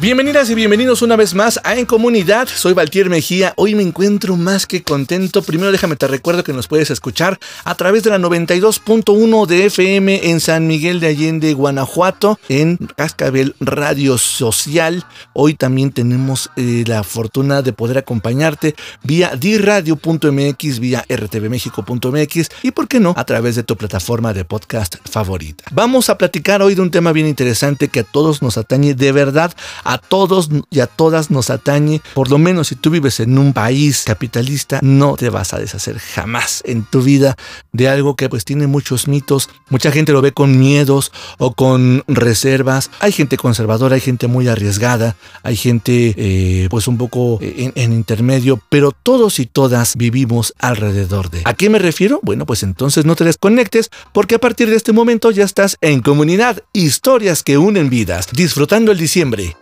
Bienvenidas y bienvenidos una vez más a En Comunidad. Soy Valtier Mejía. Hoy me encuentro más que contento. Primero déjame te recuerdo que nos puedes escuchar a través de la 92.1 de FM en San Miguel de Allende, Guanajuato, en Cascabel Radio Social. Hoy también tenemos eh, la fortuna de poder acompañarte vía diradio.mx, vía rtvmexico.mx y, por qué no, a través de tu plataforma de podcast favorita. Vamos a platicar hoy de un tema bien interesante que a todos nos atañe de verdad a todos y a todas nos atañe. Por lo menos si tú vives en un país capitalista, no te vas a deshacer jamás en tu vida de algo que pues tiene muchos mitos. Mucha gente lo ve con miedos o con reservas. Hay gente conservadora, hay gente muy arriesgada, hay gente eh, pues un poco en, en intermedio, pero todos y todas vivimos alrededor de. ¿A qué me refiero? Bueno, pues entonces no te desconectes porque a partir de este momento ya estás en comunidad. Historias que unen vidas. Disfrutando el diciembre.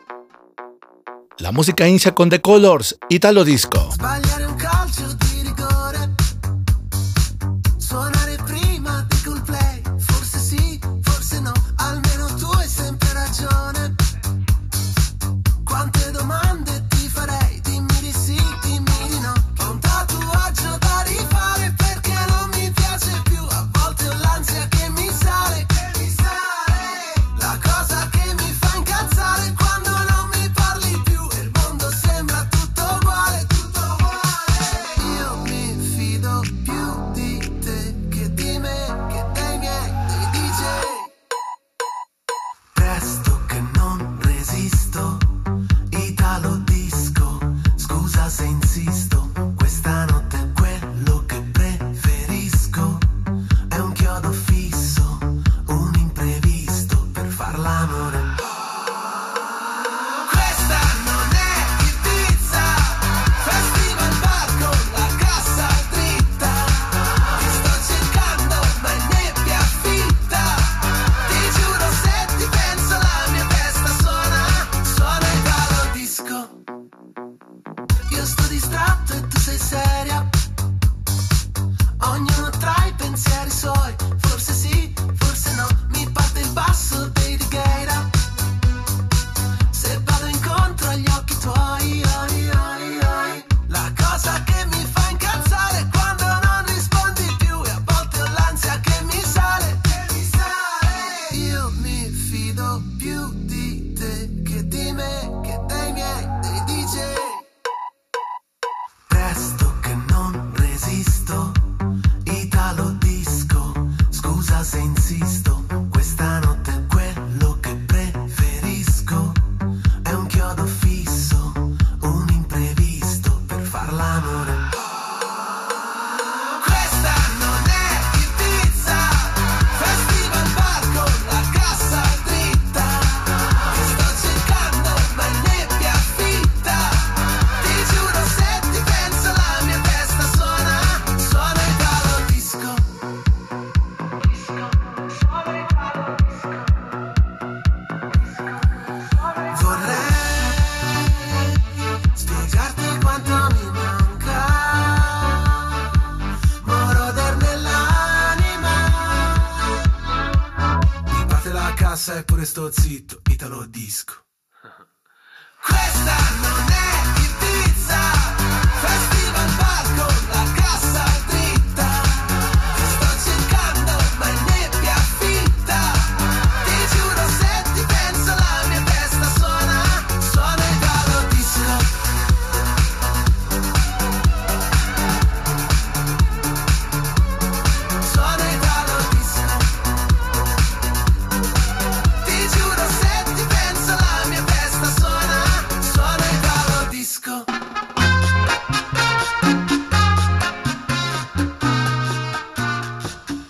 La música incia con The Colors, Italo Disco.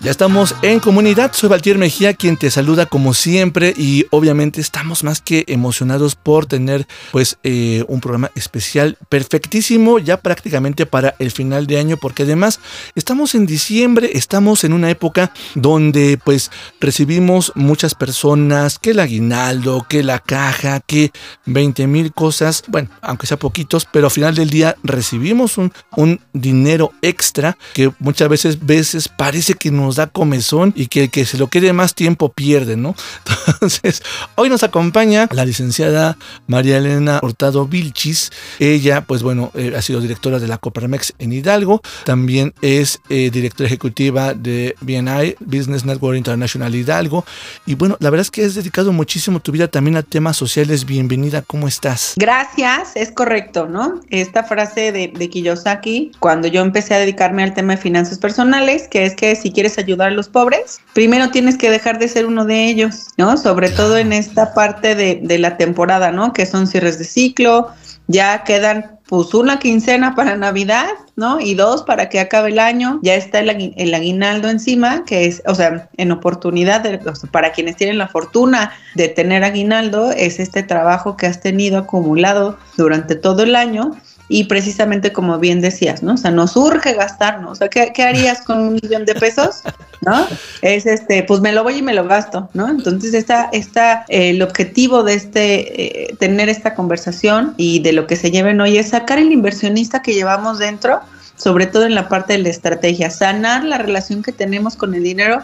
Ya estamos en comunidad, soy Valtier Mejía quien te saluda como siempre. Y obviamente estamos más que emocionados por tener pues eh, un programa especial perfectísimo ya prácticamente para el final de año porque además estamos en diciembre, estamos en una época donde pues recibimos muchas personas, que el aguinaldo, que la caja, que 20 mil cosas, bueno, aunque sea poquitos, pero al final del día recibimos un, un dinero extra que muchas veces, veces parece que nos da comezón y que el que se lo quede más tiempo pierde, ¿no? Entonces, hoy nos acompaña la licenciada María Elena Hurtado Vilchis. Ella, pues bueno, eh, ha sido directora de la Coparmex en Hidalgo. También es eh, directora ejecutiva de BNI, Business Network International Hidalgo. Y bueno, la verdad es que has dedicado muchísimo tu vida también a temas sociales. Bienvenida, ¿cómo estás? Gracias, es correcto, ¿no? Esta frase de, de Kiyosaki, cuando yo empecé a dedicarme al tema de finanzas personales, que es que si quieres ayudar a los pobres, primero tienes que dejar de ser uno de ellos, ¿no? Sobre todo en esta parte de, de la temporada, ¿no? Que son cierres de ciclo, ya quedan pues una quincena para Navidad, ¿no? Y dos para que acabe el año, ya está el, agui- el aguinaldo encima, que es, o sea, en oportunidad, de- o sea, para quienes tienen la fortuna de tener aguinaldo, es este trabajo que has tenido acumulado durante todo el año y precisamente como bien decías, ¿no? O sea, nos urge gastarnos, o sea, ¿qué, qué harías con un millón de pesos? ¿No? Es este, pues me lo voy y me lo gasto, ¿no? Entonces, esta, esta, eh, el objetivo de este, eh, tener esta conversación y de lo que se lleven hoy es sacar el inversionista que llevamos dentro, sobre todo en la parte de la estrategia, sanar la relación que tenemos con el dinero.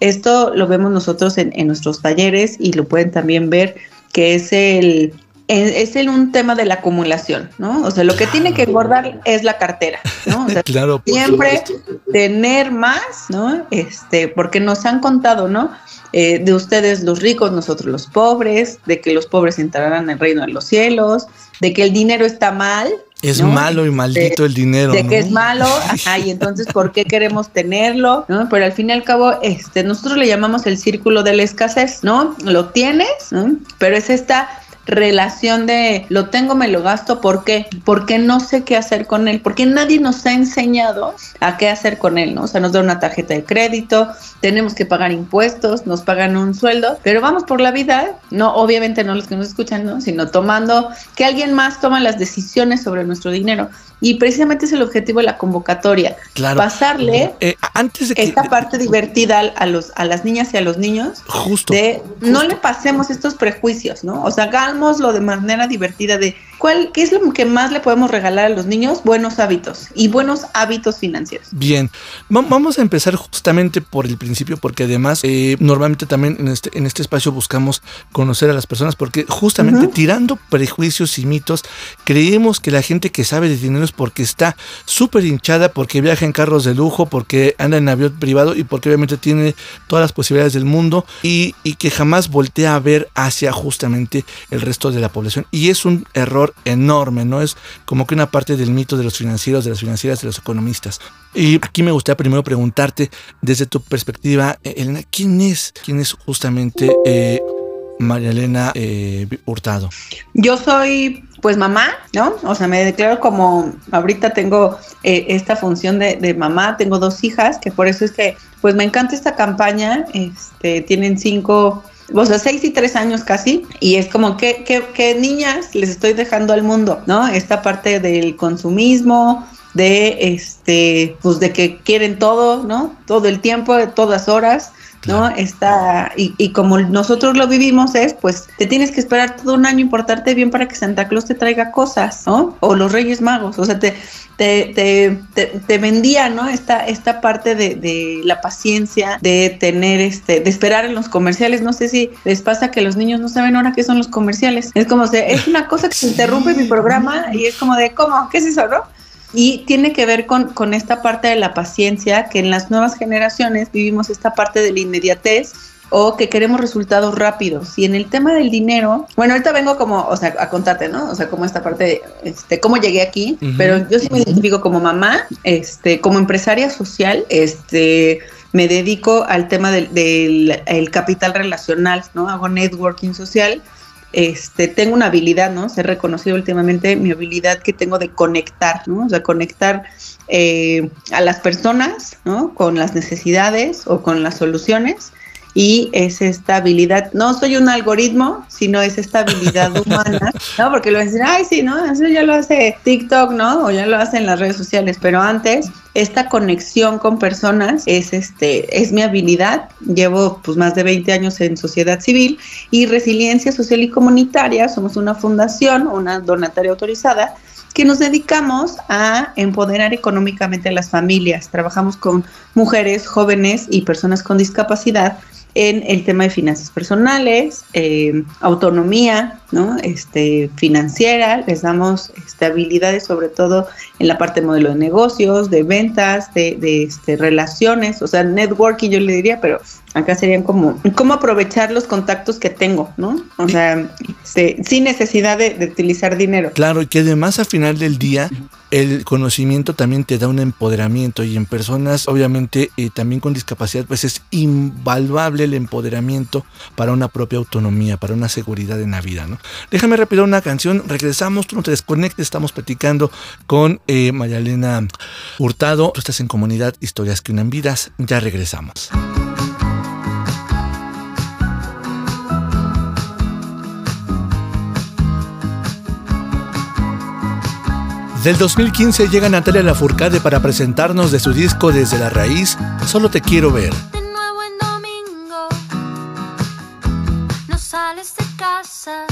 Esto lo vemos nosotros en, en nuestros talleres y lo pueden también ver, que es el, es, el un tema de la acumulación, ¿no? O sea, lo que tiene que engordar es la cartera, ¿no? O sea, Claro, siempre supuesto. tener más, ¿no? Este, porque nos han contado, ¿no? Eh, de ustedes los ricos, nosotros los pobres, de que los pobres entrarán al reino de los cielos, de que el dinero está mal. Es ¿no? malo y maldito el dinero. de ¿no? que es malo, ajá, y entonces ¿por qué queremos tenerlo? ¿no? Pero al fin y al cabo, este, nosotros le llamamos el círculo de la escasez, ¿no? Lo tienes, ¿no? Pero es esta relación de lo tengo, me lo gasto, ¿por qué? Porque no sé qué hacer con él, porque nadie nos ha enseñado a qué hacer con él, ¿no? O sea, nos da una tarjeta de crédito, tenemos que pagar impuestos, nos pagan un sueldo, pero vamos por la vida, no, obviamente no los que nos escuchan, ¿no? Sino tomando que alguien más toma las decisiones sobre nuestro dinero. Y precisamente es el objetivo de la convocatoria, Claro. pasarle Eh, antes de que. esta parte divertida a, los, a las niñas y a los niños Justo. de no le pasemos estos prejuicios, ¿no? O sea, hagámoslo de manera divertida de cuál, qué es lo que más le podemos regalar a los niños, buenos hábitos y buenos hábitos financieros. Bien, Va- vamos a empezar justamente por el principio porque además eh, normalmente también en este, en este espacio buscamos conocer a las personas porque justamente tirando prejuicios y mitos creemos que la gente que sabe de dinero es porque está súper hinchada, porque viaja en carros de lujo, porque anda en avión privado y porque obviamente tiene todas las posibilidades del mundo y, y que jamás voltea a ver hacia justamente el resto de la población. Y es un error enorme, ¿no? Es como que una parte del mito de los financieros, de las financieras, de los economistas. Y aquí me gustaría primero preguntarte, desde tu perspectiva, Elena, ¿quién es? ¿Quién es justamente eh, María Elena eh, Hurtado? Yo soy pues mamá, ¿no? O sea, me declaro como, ahorita tengo eh, esta función de, de mamá, tengo dos hijas, que por eso es que pues me encanta esta campaña, este, tienen cinco o sea, seis y tres años casi, y es como que, que, que niñas les estoy dejando al mundo, ¿no? Esta parte del consumismo, de este, pues de que quieren todo, ¿no? Todo el tiempo, todas horas, ¿no? Está, y, y, como nosotros lo vivimos es, pues te tienes que esperar todo un año y portarte bien para que Santa Claus te traiga cosas, ¿no? O los Reyes Magos, o sea, te, te, te, te, te vendía, ¿no? Esta, esta parte de, de, la paciencia, de tener, este, de esperar en los comerciales. No sé si les pasa que los niños no saben ahora qué son los comerciales. Es como, se, es una cosa que se interrumpe mi programa y es como de, ¿cómo? ¿Qué es eso, no? Y tiene que ver con, con esta parte de la paciencia, que en las nuevas generaciones vivimos esta parte de la inmediatez o que queremos resultados rápidos. Y en el tema del dinero, bueno, ahorita vengo como, o sea, a contarte, ¿no? O sea, como esta parte de, este, cómo llegué aquí, uh -huh. pero yo sí me identifico como mamá, este, como empresaria social, este, me dedico al tema del, del el capital relacional, ¿no? Hago networking social este, tengo una habilidad, ¿no? Se ha reconocido últimamente mi habilidad que tengo de conectar, ¿no? O sea, conectar eh, a las personas, ¿no? Con las necesidades o con las soluciones. Y es esta habilidad, no soy un algoritmo, sino es esta habilidad humana, ¿no? Porque lo decir, ay, sí, ¿no? Eso ya lo hace TikTok, ¿no? O ya lo hacen las redes sociales, pero antes esta conexión con personas es este es mi habilidad. Llevo pues más de 20 años en sociedad civil y resiliencia social y comunitaria. Somos una fundación, una donataria autorizada que nos dedicamos a empoderar económicamente a las familias. Trabajamos con mujeres, jóvenes y personas con discapacidad en el tema de finanzas personales, eh, autonomía, ¿no? Este, financiera, les damos habilidades sobre todo en la parte de modelo de negocios, de ventas, de, de este, relaciones, o sea, networking yo le diría, pero acá serían como cómo aprovechar los contactos que tengo, ¿no? O sea, este, sin necesidad de, de utilizar dinero. Claro, y que además al final del día el conocimiento también te da un empoderamiento y en personas obviamente eh, también con discapacidad pues es invaluable el empoderamiento para una propia autonomía, para una seguridad en la vida, ¿no? Déjame repetir una canción, regresamos, tú no te desconectes, estamos platicando con eh, Mayalena Hurtado, tú estás en comunidad Historias que unan vidas, ya regresamos. Del 2015 llega Natalia Lafourcade para presentarnos de su disco Desde la Raíz, Solo te quiero ver. De nuevo domingo, no sales de casa.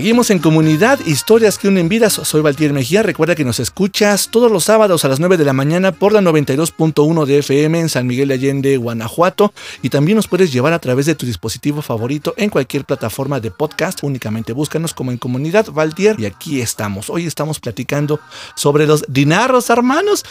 Seguimos en comunidad, historias que unen vidas. Soy Valtier Mejía. Recuerda que nos escuchas todos los sábados a las 9 de la mañana por la 92.1 de FM en San Miguel de Allende, Guanajuato. Y también nos puedes llevar a través de tu dispositivo favorito en cualquier plataforma de podcast. Únicamente búscanos como en comunidad Valtier. Y aquí estamos. Hoy estamos platicando sobre los dinarros, hermanos.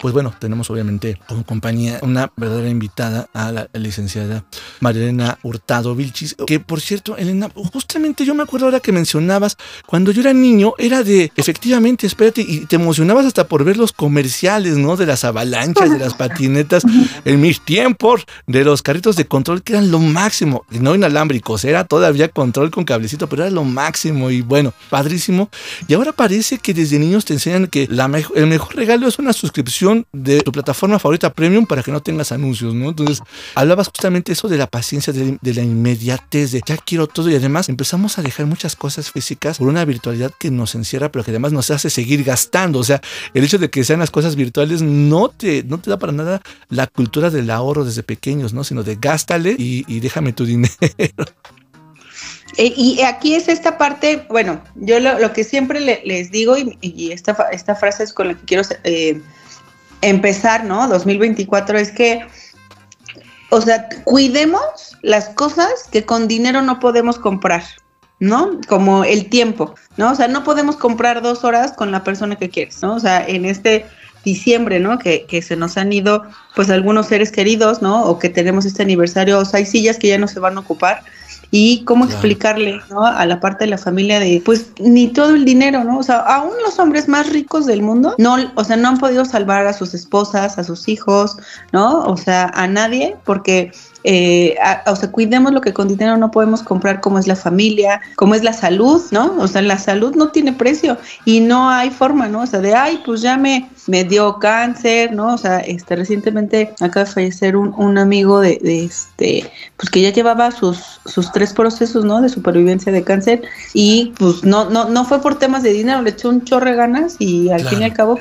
Pues bueno, tenemos obviamente como compañía una verdadera invitada a la licenciada Marilena Hurtado Vilchis. Que por cierto, Elena, justamente yo me acuerdo ahora que mencionabas, cuando yo era niño, era de, efectivamente, espérate, y te emocionabas hasta por ver los comerciales, ¿no? De las avalanchas, de las patinetas, en mis tiempos, de los carritos de control, que eran lo máximo, no inalámbricos, era todavía control con cablecito, pero era lo máximo, y bueno, padrísimo. Y ahora parece que desde niños te enseñan que la mejo- el mejor regalo es una suscripción de tu plataforma favorita premium para que no tengas anuncios, ¿no? Entonces, hablabas justamente eso de la paciencia, de, de la inmediatez, de ya quiero todo, y además empezamos a dejar muchas cosas físicas por una virtualidad que nos encierra, pero que además nos hace seguir gastando. O sea, el hecho de que sean las cosas virtuales no te, no te da para nada la cultura del ahorro desde pequeños, ¿no? Sino de gástale y, déjame tu dinero. Eh, y aquí es esta parte, bueno, yo lo, que siempre le- les digo y, esta, esta frase es con la que quiero eh, empezar, ¿no? 2024 es que, o sea, cuidemos las cosas que con dinero no podemos comprar, ¿no? Como el tiempo, ¿no? O sea, no podemos comprar dos horas con la persona que quieres, ¿no? O sea, en este diciembre, ¿no? Que, que se nos han ido, pues, algunos seres queridos, ¿no? O que tenemos este aniversario, o sea, hay sillas que ya no se van a ocupar y cómo Claro. explicarle ¿no? a la parte de la familia de pues ni todo el dinero no o sea aún los hombres más ricos del mundo no o sea no han podido salvar a sus esposas a sus hijos no o sea a nadie porque eh, a- o sea cuidemos lo que con dinero no podemos comprar como es la familia como es la salud no o sea la salud no tiene precio y no hay forma no o sea de ay pues ya me me dio cáncer no o sea este recientemente acaba de fallecer un, un amigo de, de este pues que ya llevaba sus, sus tres procesos, ¿no? De supervivencia de cáncer y pues no, no, no fue por temas de dinero, le echó un chorro de ganas y al Claro. fin y al cabo,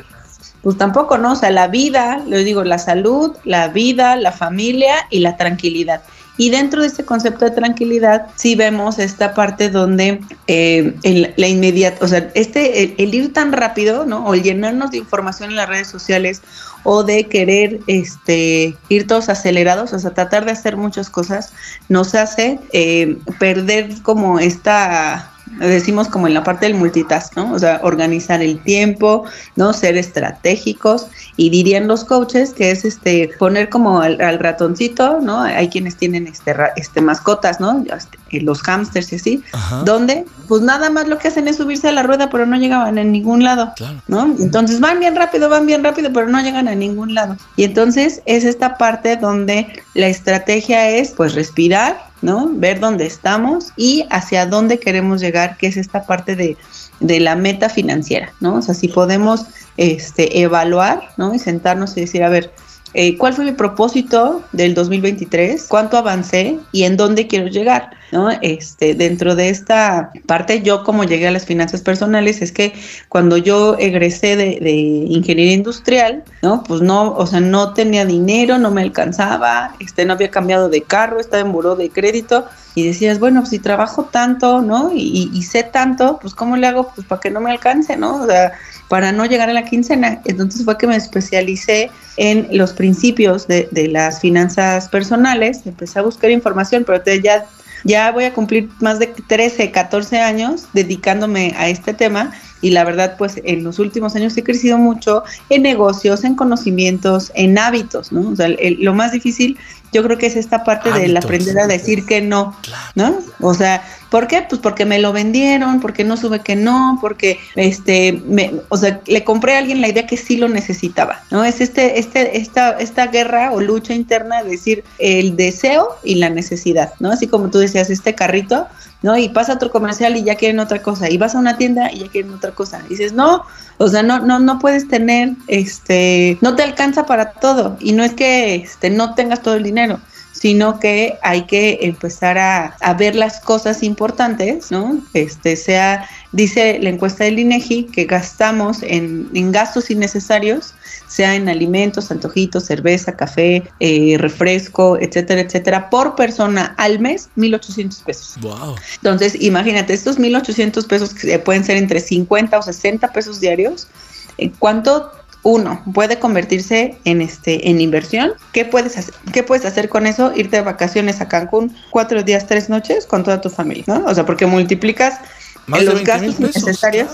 pues tampoco, ¿no? O sea, la vida, les digo, la salud, la vida, la familia y la tranquilidad. Y dentro de este concepto de tranquilidad, sí vemos esta parte donde eh, el- la inmediata, o sea, este, el, ir tan rápido, ¿no? O el llenarnos de información en las redes sociales o de querer este, ir todos acelerados, o sea, tratar de hacer muchas cosas, nos hace eh, perder como esta, decimos como en la parte del multitask, ¿no? O sea, organizar el tiempo, ¿no? Ser estratégicos y dirían los coaches que es este poner como al, al ratoncito, ¿no? Hay quienes tienen este, este mascotas, ¿no? Este, Los hámsters y así, Ajá. donde pues nada más lo que hacen es subirse a la rueda, pero no llegaban en ningún lado. Claro. ¿no? Entonces van bien rápido, van bien rápido, pero no llegan a ningún lado. Y entonces es esta parte donde la estrategia es pues respirar, ¿no? Ver dónde estamos y hacia dónde queremos llegar, que es esta parte de, de la meta financiera, ¿no? O sea, si podemos este, evaluar, ¿no? Y sentarnos y decir, a ver, eh, ¿cuál fue mi propósito del 2023? ¿Cuánto avancé? ¿Y en dónde quiero llegar? ¿no? Este, dentro de esta parte, yo como llegué a las finanzas personales, es que cuando yo egresé de, ingeniería industrial, ¿no? Pues no, o sea, no tenía dinero, no me alcanzaba, este, no había cambiado de carro, estaba en buró de crédito, y decías, bueno, pues si trabajo tanto, ¿no? Y, y sé tanto, pues ¿cómo le hago? Pues para que no me alcance, ¿no? O sea, para no llegar a la quincena. Entonces fue que me especialicé en los principios de, las finanzas personales, empecé a buscar información, pero te, ya, ya voy a cumplir más de 13, 14 años dedicándome a este tema y la verdad pues en los últimos años he crecido mucho en negocios, en conocimientos, en hábitos, ¿no? O sea, el- lo más difícil yo creo que es esta parte del Hábitos. aprender a decir que no, Claro. ¿no? O sea, ¿por qué? Pues porque me lo vendieron, porque no sube que no, porque este, me, o sea, le compré a alguien la idea que sí lo necesitaba, ¿no? Es este, este, esta, esta guerra o lucha interna de decir el deseo y la necesidad, ¿no? Así como tú decías, este carrito, ¿no? Y pasa otro comercial y ya quieren otra cosa, y vas a una tienda y ya quieren otra cosa. Y dices, no, o sea, no, no, no puedes tener, este, no te alcanza para todo. Y no es que este, no tengas todo el dinero, sino que hay que empezar a, a ver las cosas importantes, ¿no? Este, sea dice la encuesta del INEGI que gastamos en, en gastos innecesarios, sea en alimentos, antojitos, cerveza, café, eh, refresco, etcétera, etcétera, por persona al mes, 1.800 pesos. Wow. Entonces, imagínate, estos 1.800 pesos que pueden ser entre 50 o 60 pesos diarios, ¿en cuánto uno puede convertirse en este en inversión? ¿Qué puedes hacer? ¿Qué puedes hacer con eso? Irte de vacaciones a Cancún cuatro días, tres noches con toda tu familia, ¿no? O sea, porque multiplicas los 20 mil gastos claro.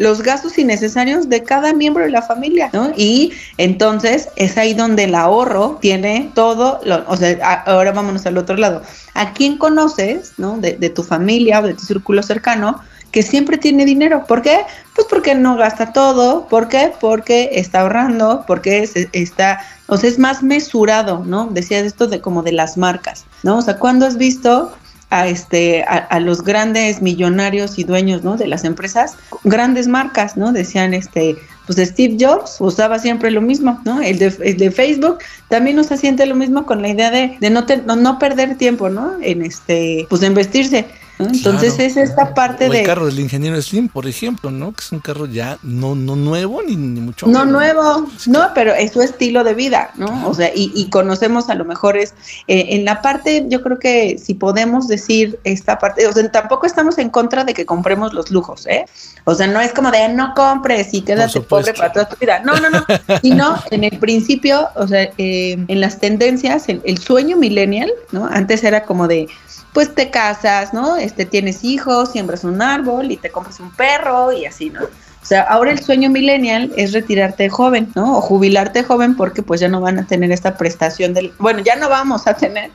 Los gastos innecesarios de cada miembro de la familia, ¿no? Y entonces es ahí donde el ahorro tiene todo, lo- o sea, ahora vámonos al otro lado. ¿A quién conoces, ¿no? De, de tu familia o de tu círculo cercano que siempre tiene dinero? ¿Por qué? Pues porque no gasta todo. ¿Por qué? Porque está ahorrando, porque se- está, o sea, es más mesurado, ¿no? Decías esto de como de las marcas, ¿no? O sea, ¿cuándo has visto a este a, los grandes millonarios y dueños no de las empresas grandes marcas no decían este pues Steve Jobs usaba siempre lo mismo no el de, el de Facebook también nos siente lo mismo con la idea de, de no, te- no no perder tiempo no en este pues en vestirse ¿no? entonces Claro. es esta parte O el de carro del ingeniero Slim, por ejemplo, ¿no? Que es un carro ya no, no nuevo ni, ni mucho No menos. nuevo, no, pero es su estilo de vida, ¿no? O sea, y, y conocemos a lo mejor es, eh, en la parte, yo creo que si podemos decir esta parte, o sea, tampoco estamos en contra de que compremos los lujos, ¿eh? O sea, no es como de no compres y quédate pobre para toda tu vida. No, no, no. Sino en el principio, o sea, eh, en las tendencias, el, el sueño millennial, ¿no? Antes era como de, pues te casas, ¿no? Este, tienes hijos, siembras un árbol y te compras un perro y así, ¿no? O sea, ahora el sueño millennial es retirarte joven, ¿no? O jubilarte joven porque pues ya no van a tener esta prestación del, bueno, ya no vamos a tener,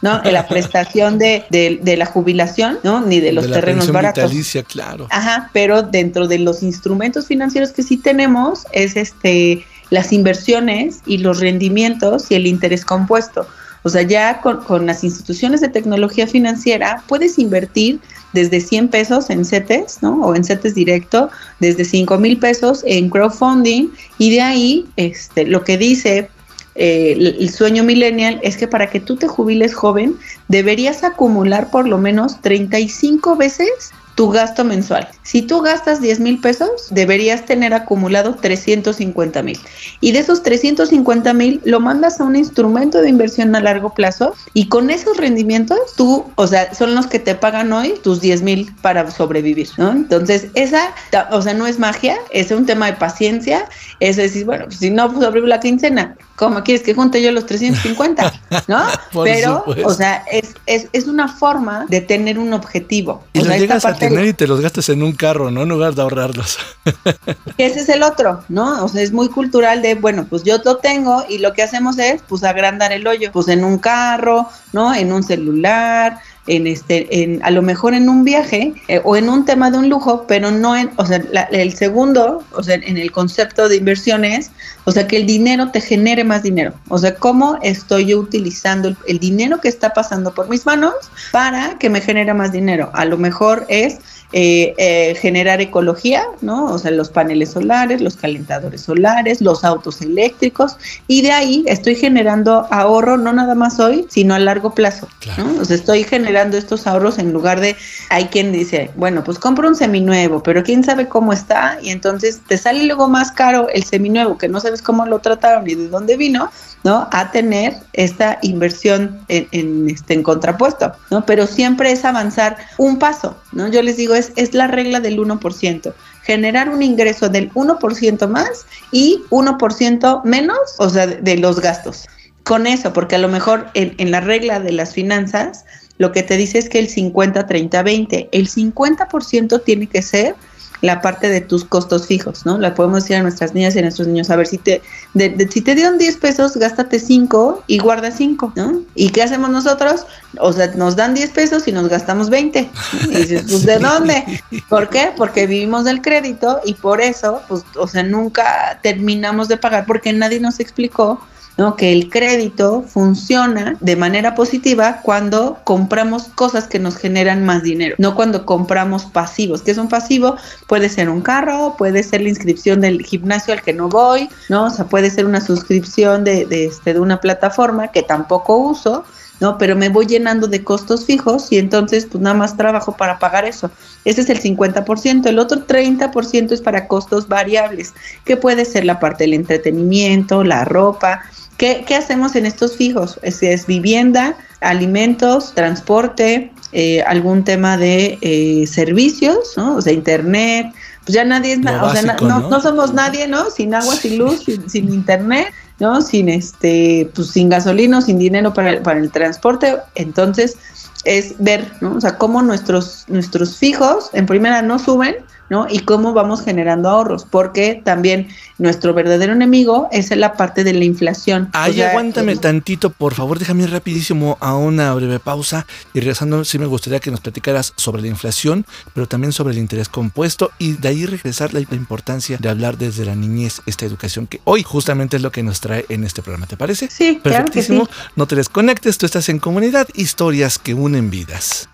¿no? La prestación de, de, de la jubilación, ¿no? Ni de los la terrenos baratos. vitalicia, claro. Ajá, pero dentro de los instrumentos financieros que sí tenemos es este las inversiones y los rendimientos y el interés compuesto. O sea, ya con, las instituciones de tecnología financiera puedes invertir desde 100 pesos en CETES, ¿no? O en CETES directo, desde 5 mil pesos en crowdfunding y de ahí, este, lo que dice eh, el, el sueño millennial es que para que tú te jubiles joven, deberías acumular por lo menos 35 veces tu gasto mensual. Si tú gastas 10 mil pesos, deberías tener acumulado 350 mil. Y de esos 350 mil, lo mandas a un instrumento de inversión a largo plazo y con esos rendimientos, tú, o sea, son los que te pagan hoy tus 10 mil para sobrevivir, ¿no? Entonces, esa, o sea, no es magia, es un tema de paciencia, es decir, bueno, pues, si no sobrevivo la quincena, ¿cómo quieres que junte yo los 350? ¿No? Por Pero, supuesto. o sea, es, es, es una forma de tener un objetivo. Y o los sea, llegas a de- tener y te los gastas en un carro, ¿no? En lugar de ahorrarlos. ese es el otro, ¿no? O sea, es muy cultural de, bueno, pues yo lo tengo y lo que hacemos es, pues, agrandar el hoyo, pues en un carro, ¿no? En un celular, en este, en, a lo mejor en un viaje eh, o en un tema de un lujo, pero no en, o sea, la- el segundo, o sea, en el concepto de inversiones, o sea, que el dinero te genere más dinero. O sea, cómo estoy yo utilizando el, el dinero que está pasando por mis manos para que me genere más dinero. A lo mejor es eh, eh, generar ecología, ¿no? O sea, los paneles solares, los calentadores solares, los autos eléctricos, y de ahí estoy generando ahorro no nada más hoy, sino a largo plazo, Claro. ¿no? O sea, estoy generando estos ahorros en lugar de, hay quien dice, bueno, pues compro un seminuevo, pero quién sabe cómo está, y entonces te sale luego más caro el seminuevo, que no sabes cómo lo trataron ni de dónde vino, ¿no? A tener esta inversión en, en, este, en contrapuesto, ¿no? Pero siempre es avanzar un paso, ¿no? Yo les digo, es, la regla del 1%. Generar un ingreso del 1% más y 1% menos, o sea, de, los gastos. Con eso, porque a lo mejor en, en la regla de las finanzas, lo que te dice es que el 50, 30, 20, el 50% tiene que ser la parte de tus costos fijos, ¿no? La podemos decir a nuestras niñas y a nuestros niños, a ver, si te, de, de, si te dieron 10 pesos, gástate 5 y guarda 5, ¿no? ¿Y qué hacemos nosotros? O sea, nos dan 10 pesos y nos gastamos 20. ¿no? Y dices, pues, ¿de dónde? ¿Por qué? Porque vivimos del crédito y por eso, pues, o sea, nunca terminamos de pagar porque nadie nos explicó ¿no? que el crédito funciona de manera positiva cuando compramos cosas que nos generan más dinero, no cuando compramos pasivos. que es un pasivo? Puede ser un carro, puede ser la inscripción del gimnasio al que no voy, ¿no? O sea, puede ser una suscripción de, de, este, de una plataforma que tampoco uso, ¿no? Pero me voy llenando de costos fijos y entonces pues nada más trabajo para pagar eso. Ese es el 50%. El otro 30% es para costos variables, que puede ser la parte del entretenimiento, la ropa. ¿Qué, qué hacemos en estos fijos? Es, es vivienda, alimentos, transporte, eh, algún tema de eh, servicios, ¿no? O sea, internet. Pues ya nadie es o sea, na- no, ¿no? no somos nadie, ¿no? Sin agua, sin luz, sin, sin internet, ¿no? Sin este, pues sin gasolina, sin dinero para el, para el transporte. Entonces, es ver, ¿no? O sea, cómo nuestros, nuestros fijos, en primera, no suben, ¿no? Y cómo vamos generando ahorros, porque también nuestro verdadero enemigo es la parte de la inflación. Ay, O sea, aguántame el- tantito, por favor, déjame ir rapidísimo a una breve pausa y regresando, sí me gustaría que nos platicaras sobre la inflación, pero también sobre el interés compuesto y de ahí regresar la, la importancia de hablar desde la niñez esta educación que hoy justamente es lo que nos trae en este programa, ¿te parece? Sí, claro que Perfectísimo. sí. No te desconectes, tú estás en comunidad, historias que unen vidas.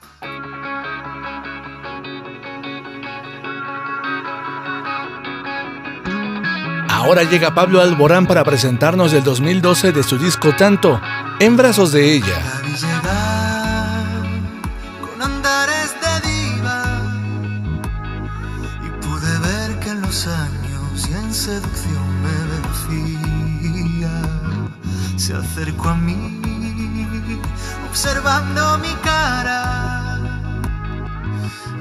Ahora llega Pablo Alborán para presentarnos el 2012 de su disco Tanto, En brazos de ella. Seducción me vencía. Se acercó a mí observando mi cara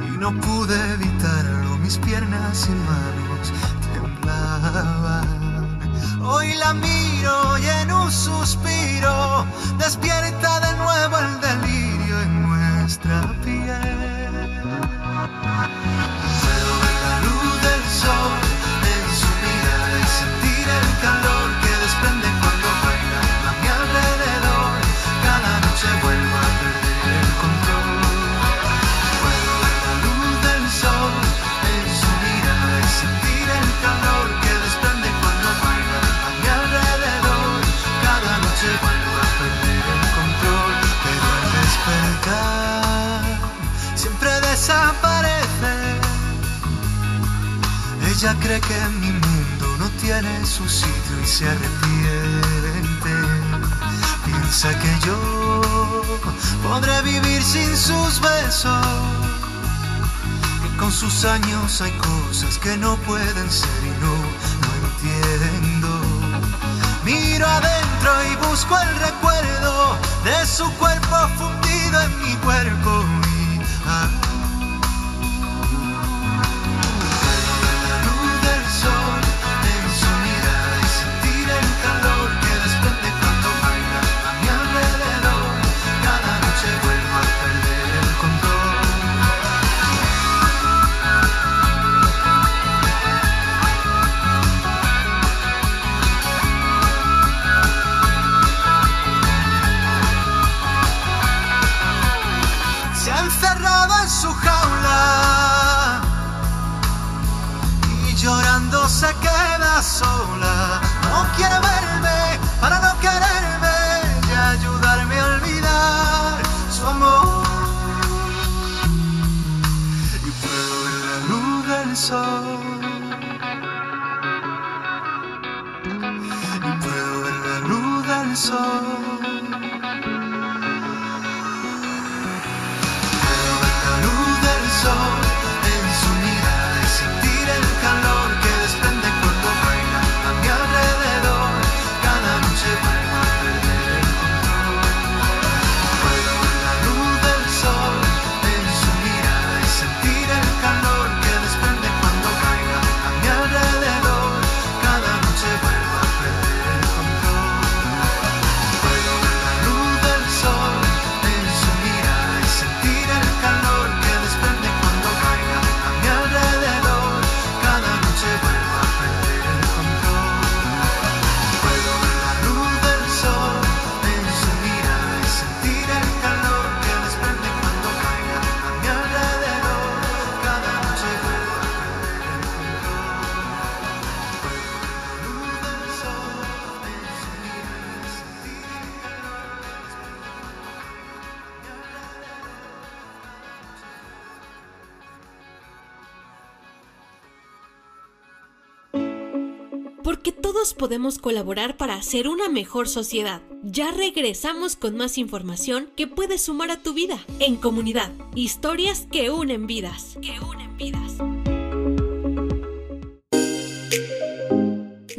y no pude evitarlo. Mis piernas y manos temblaban. Hoy la miro y en un suspiro despierta de nuevo el delirio en nuestra piel. Puedo la luz del sol Ella cree que mi mundo no tiene su sitio y se arrepiente. Piensa que yo podré vivir sin sus besos. Que con sus años hay cosas que no pueden ser y no, no entiendo. Miro adentro y busco el recuerdo de su cuerpo fundido en mi cuerpo. Y, porque todos podemos colaborar para hacer una mejor sociedad. Ya regresamos con más información que puedes sumar a tu vida. En comunidad, historias que unen vidas. Que unen vidas.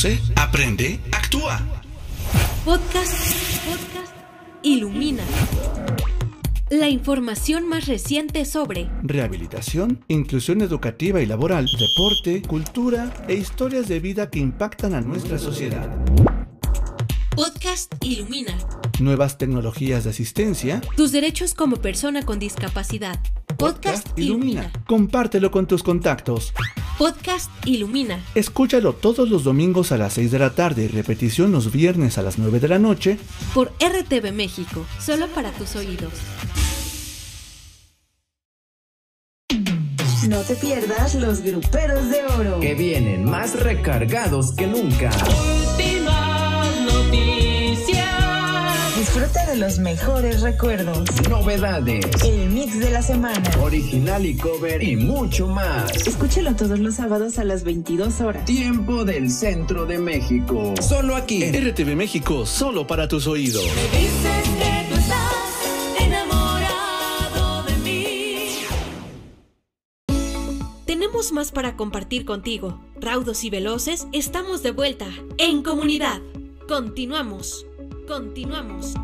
Conoce, aprende, actúa. Podcast, podcast, ilumina. La información más reciente sobre Rehabilitación, inclusión educativa y laboral, deporte, cultura e historias de vida que impactan a nuestra sociedad. Podcast Ilumina. Nuevas tecnologías de asistencia. Tus derechos como persona con discapacidad. Podcast Ilumina. Compártelo con tus contactos. Podcast Ilumina. Escúchalo todos los domingos a las 6 de la tarde y repetición los viernes a las 9 de la noche. Por RTV México, solo para tus oídos. No te pierdas los gruperos de oro. Que vienen más recargados que nunca. Disfruta de los mejores recuerdos. Novedades, El mix de la semana. original y cover y mucho más. Escúchalo todos los sábados a las 22 horas. Tiempo del centro de México. Solo aquí. En RTV México, solo para tus oídos. Dices que tú estás enamorado de mí. Tenemos más para compartir contigo. Raudos y veloces, estamos de vuelta. En comunidad. Continuamos. Continuamos.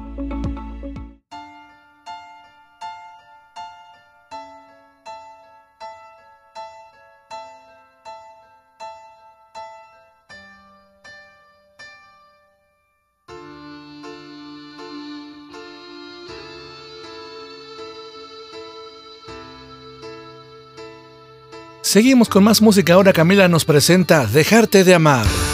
Seguimos con más música. Ahora Camila nos presenta Dejarte de amar.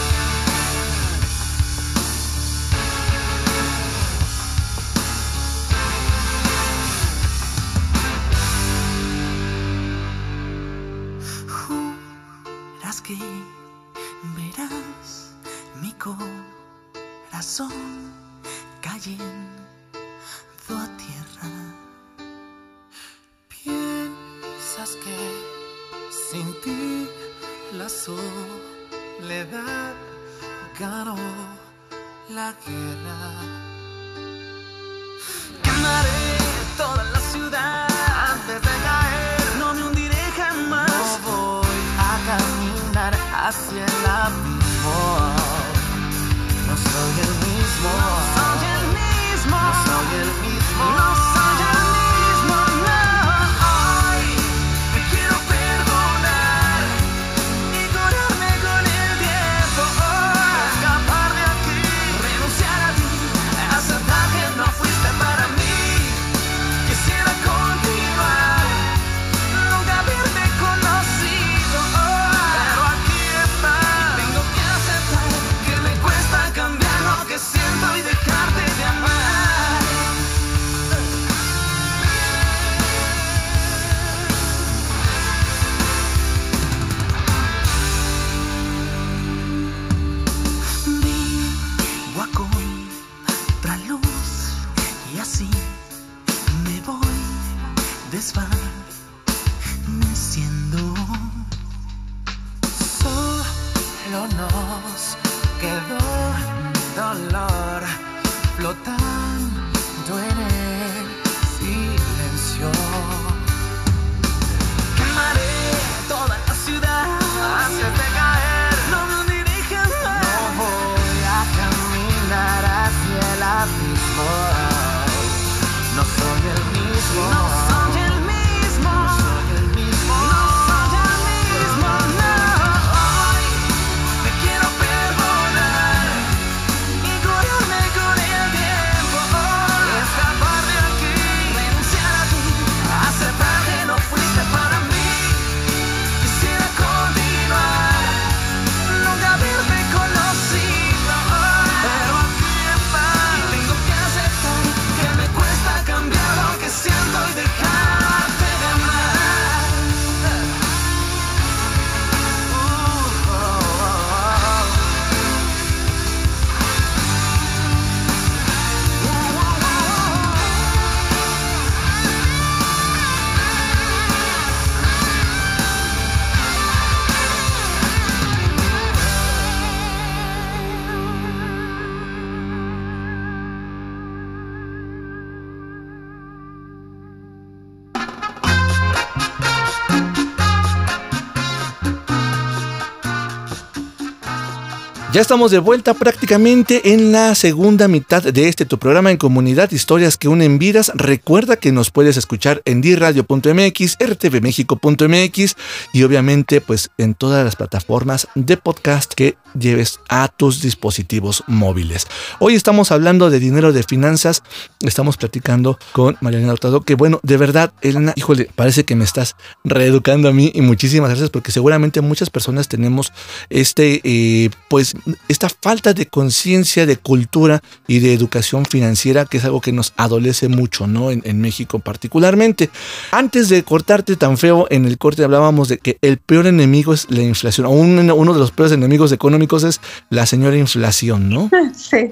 Ya estamos de vuelta prácticamente en la segunda mitad de este tu programa en comunidad Historias que unen vidas. Recuerda que nos puedes escuchar en diradio.mx, rtvmexico.mx y obviamente pues en todas las plataformas de podcast que lleves a tus dispositivos móviles. Hoy estamos hablando de dinero de finanzas, estamos platicando con Mariana Hurtado, que bueno, de verdad, Elena, híjole, parece que me estás reeducando a mí y muchísimas gracias porque seguramente muchas personas tenemos este, eh, pues, esta falta de conciencia, de cultura y de educación financiera, que es algo que nos adolece mucho, ¿no? En, en México particularmente. Antes de cortarte tan feo, en el corte hablábamos de que el peor enemigo es la inflación, o un- uno de los peores enemigos económicos es la señora inflación, ¿no? Sí,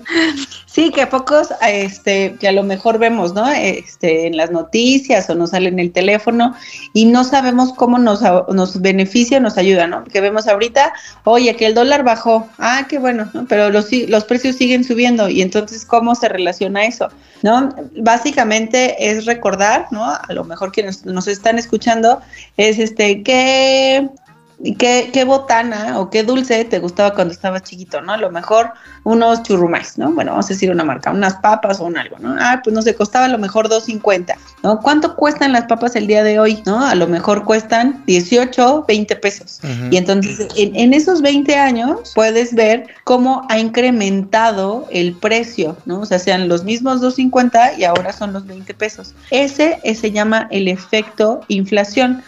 sí, que pocos, este, que a lo mejor vemos, ¿no? Este, en las noticias o nos sale en el teléfono y no sabemos cómo nos, a- nos beneficia, nos ayuda, ¿no? Que vemos ahorita, oye, que el dólar bajó, ah, qué bueno, ¿no? Pero los, los precios siguen subiendo y entonces, ¿cómo se relaciona eso? ¿No? Básicamente es recordar, ¿no? A lo mejor quienes nos están escuchando es este, que ¿Qué, qué botana o qué dulce te gustaba cuando estabas chiquito, ¿no? A lo mejor unos churrumais, ¿no? Bueno, vamos a decir una marca, unas papas o un algo, ¿no? Ah, pues no sé, costaba a lo mejor 2.50, ¿no? ¿Cuánto cuestan las papas el día de hoy, ¿no? A lo mejor cuestan 18, 20 pesos. Y entonces, en, en esos 20 años puedes ver cómo ha incrementado el precio, ¿no? O sea, sean los mismos 2.50 y ahora son los 20 pesos. Ese, eh, se llama el efecto inflación.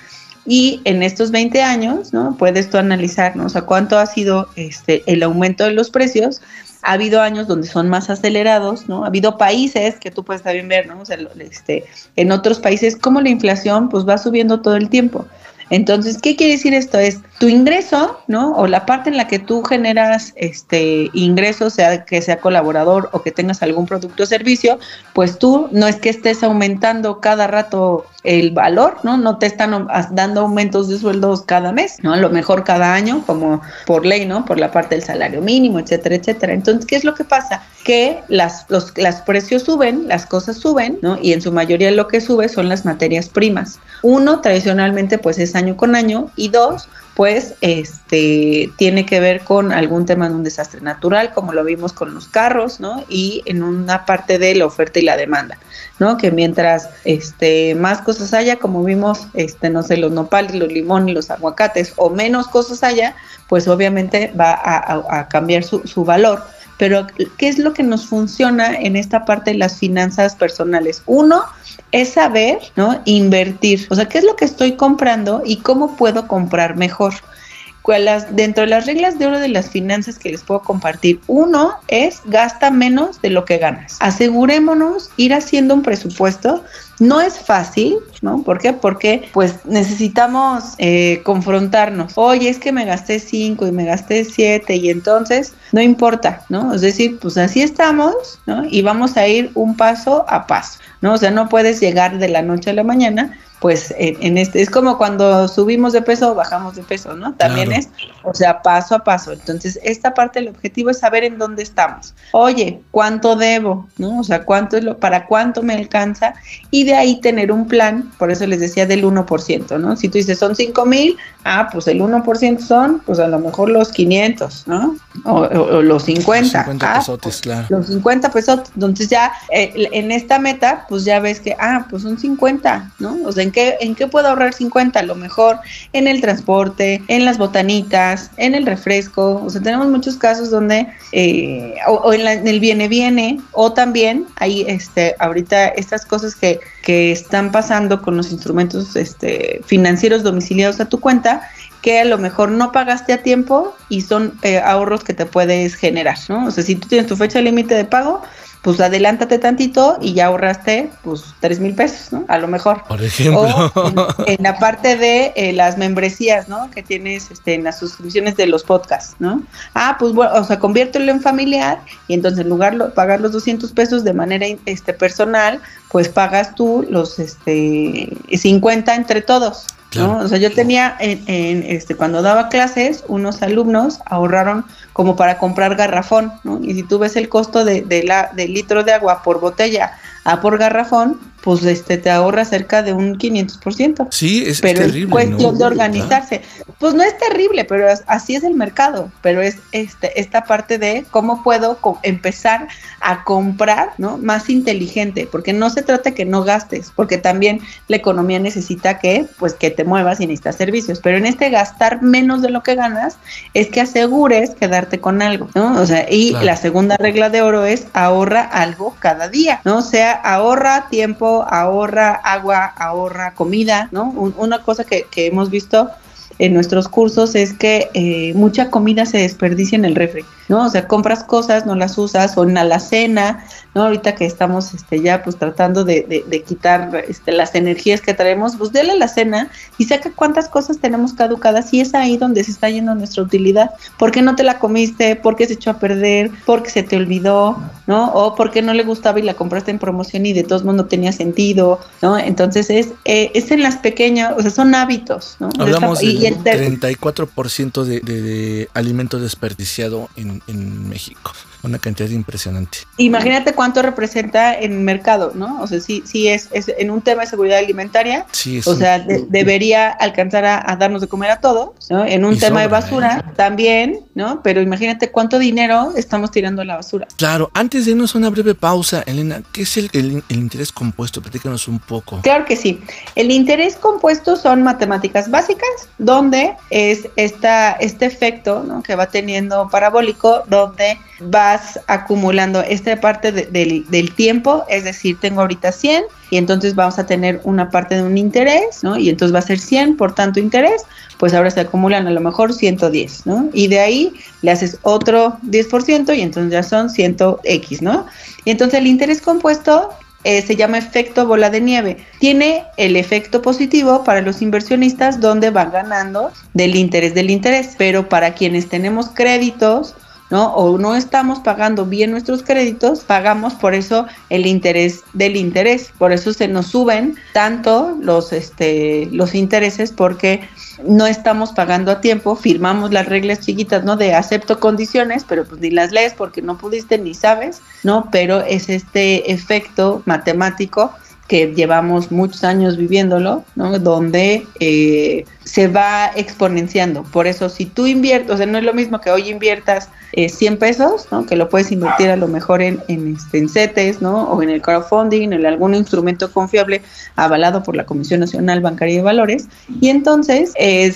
Y en estos 20 años, ¿no? Puedes tú analizar, ¿no? O sea, cuánto ha sido este, el aumento de los precios. Ha habido años donde son más acelerados, ¿no? Ha habido países que tú puedes también ver, ¿no? O sea, este, en otros países, cómo la inflación pues va subiendo todo el tiempo. Entonces, ¿qué quiere decir esto? Es tu ingreso, ¿no? O la parte en la que tú generas este ingreso, sea que sea colaborador o que tengas algún producto o servicio, pues tú no es que estés aumentando cada rato el valor, ¿no? No te están dando aumentos de sueldos cada mes, ¿no? A lo mejor cada año, como por ley, ¿no? Por la parte del salario mínimo, etcétera, etcétera. Entonces, ¿qué es lo que pasa? Que las, los las precios suben, las cosas suben, ¿no? Y en su mayoría lo que sube son las materias primas. Uno, tradicionalmente, pues es año con año, y dos, pues este tiene que ver con algún tema de un desastre natural, como lo vimos con los carros, ¿no? Y en una parte de la oferta y la demanda, ¿no? Que mientras este más cosas haya, como vimos, este no sé, los nopales, los limones, los aguacates o menos cosas haya, pues obviamente va a, cambiar su valor. Pero, ¿qué es lo que nos funciona en esta parte de las finanzas personales? Uno, es saber, ¿no? Invertir. O sea, ¿qué es lo que estoy comprando y cómo puedo comprar mejor? Cuáles- Dentro de las reglas de oro de las finanzas que les puedo compartir, uno es gasta menos de lo que ganas. Asegurémonos ir haciendo un presupuesto. No es fácil, ¿no? ¿Por qué? Porque pues necesitamos eh, confrontarnos. Oye, es que me gasté cinco y me gasté siete y entonces no importa, ¿no? Es decir, pues así estamos, ¿no? Y vamos a ir un paso a paso, ¿no? O sea, no puedes llegar de la noche a la mañana, pues en, en este, es como cuando subimos de peso o bajamos de peso, ¿no? También Claro. es, o sea, paso a paso. Entonces, esta parte del objetivo es saber en dónde estamos. Oye, ¿cuánto debo? ¿No? O sea, ¿cuánto es lo, para cuánto me alcanza? Y de ahí tener un plan, por eso les decía del 1%, ¿no? Si tú dices son 5 mil, ah, pues el 1% son, pues a lo mejor los 500, ¿no? O, o- o los 50. 50 Ah, pesotes, claro. los 50 pesos, entonces ya eh, en esta meta, pues ya ves que, ah, pues son 50, ¿no? O sea, ¿en qué, ¿en qué puedo ahorrar 50? A lo mejor en el transporte, en las botanitas, en el refresco, o sea, tenemos muchos casos donde, eh, o, en, la- en el viene-viene, o también hay, este, ahorita estas cosas que, que están pasando con los instrumentos este, financieros domiciliados a tu cuenta, que a lo mejor no pagaste a tiempo y son eh, ahorros que te puedes generar, ¿no? O sea, si tú tienes tu fecha límite de pago, pues adelántate tantito y ya ahorraste, pues, tres mil pesos, ¿no? A lo mejor. Por ejemplo. O en, en la parte de eh, las membresías, ¿no? Que tienes este, en las suscripciones de los podcasts, ¿no? Ah, pues bueno, o sea, conviértelo en familiar y entonces en lugar de pagar los 200 pesos de manera este, personal, pues pagas tú los este, 50 entre todos. ¿no? O sea, yo tenía, en, en, este, cuando daba clases, unos alumnos ahorraron como para comprar garrafón, ¿no? Y si tú ves el costo de, de la, del litro de agua por botella a por garrafón, pues este te ahorra cerca de un 500%. Sí, es, es Pero es terrible. cuestión ¿no? de organizarse. pues no es terrible, pero es- así es el mercado, pero es este, esta parte de cómo puedo empezar a comprar, ¿no? Más inteligente, porque no se trata que no gastes, porque también la economía necesita que, pues, que te muevas y necesitas servicios, pero en este gastar menos de lo que ganas es que asegures con algo, ¿no? O sea, y Claro. la segunda regla de oro es ahorra algo cada día, ¿no? O sea, ahorra tiempo, ahorra agua, ahorra comida, ¿no? Un- una cosa que, que hemos visto en nuestros cursos es que eh, mucha comida se desperdicia en el refri, ¿no? O sea, compras cosas, no las usas, o en la alacena, ¿no? Ahorita que estamos este, ya pues tratando de, de- de quitar este, las energías que traemos, pues dele a la cena y saca cuántas cosas tenemos caducadas y es ahí donde se está yendo nuestra utilidad. ¿Por qué no te la comiste? ¿Por qué se echó a perder? ¿Por qué se te olvidó? ¿No? O porque no le gustaba y la compraste en promoción y de todos modos no tenía sentido, ¿no? Entonces es, eh, es en las pequeñas, o sea, son hábitos, ¿no? Hablamos Y- y el ter- 34% de, de, de alimento desperdiciado en, en México. Una cantidad impresionante. Imagínate cuánto representa en mercado, ¿no? O sea, sí, sí es, es en un tema de seguridad alimentaria, Sí, es o un- sea, de- debería alcanzar a, a darnos de comer a todos, ¿no? En un tema de sobra, basura también, ¿no? Pero imagínate cuánto dinero estamos tirando a la basura. Claro, antes de irnos a una breve pausa, Elena, ¿qué es el, el- el interés compuesto? Platícanos un poco. Claro que sí. El interés compuesto son matemáticas básicas, donde es esta, este efecto ¿no? que va teniendo parabólico, donde vas acumulando esta parte de- del, del tiempo, es decir, tengo ahorita 100 y entonces vamos a tener una parte de un interés, ¿no? Y entonces va a ser 100 por tanto interés, pues ahora se acumulan a lo mejor 110, ¿no? Y de ahí le haces otro 10% y entonces ya son 100x, ¿no? Y entonces el interés compuesto eh, se llama efecto bola de nieve. Tiene el efecto positivo para los inversionistas donde van ganando del interés del interés, pero para quienes tenemos créditos, ¿no? O no estamos pagando bien nuestros créditos, pagamos por eso el interés del interés. Por eso se nos suben tanto los, este, los intereses porque no estamos pagando a tiempo, firmamos las reglas chiquitas, ¿no? De acepto condiciones, pero pues ni las lees porque no pudiste ni sabes, ¿no? Pero es este efecto matemático que llevamos muchos años viviéndolo, ¿no? Donde eh, se va exponenciando. Por eso, si tú inviertes, o sea, no es lo mismo que hoy inviertas eh, 100 pesos, ¿no? Que lo puedes invertir a lo mejor en, en, este, CETES, ¿no? O en el crowdfunding, en algún instrumento confiable avalado por la Comisión Nacional Bancaria de Valores. Y entonces,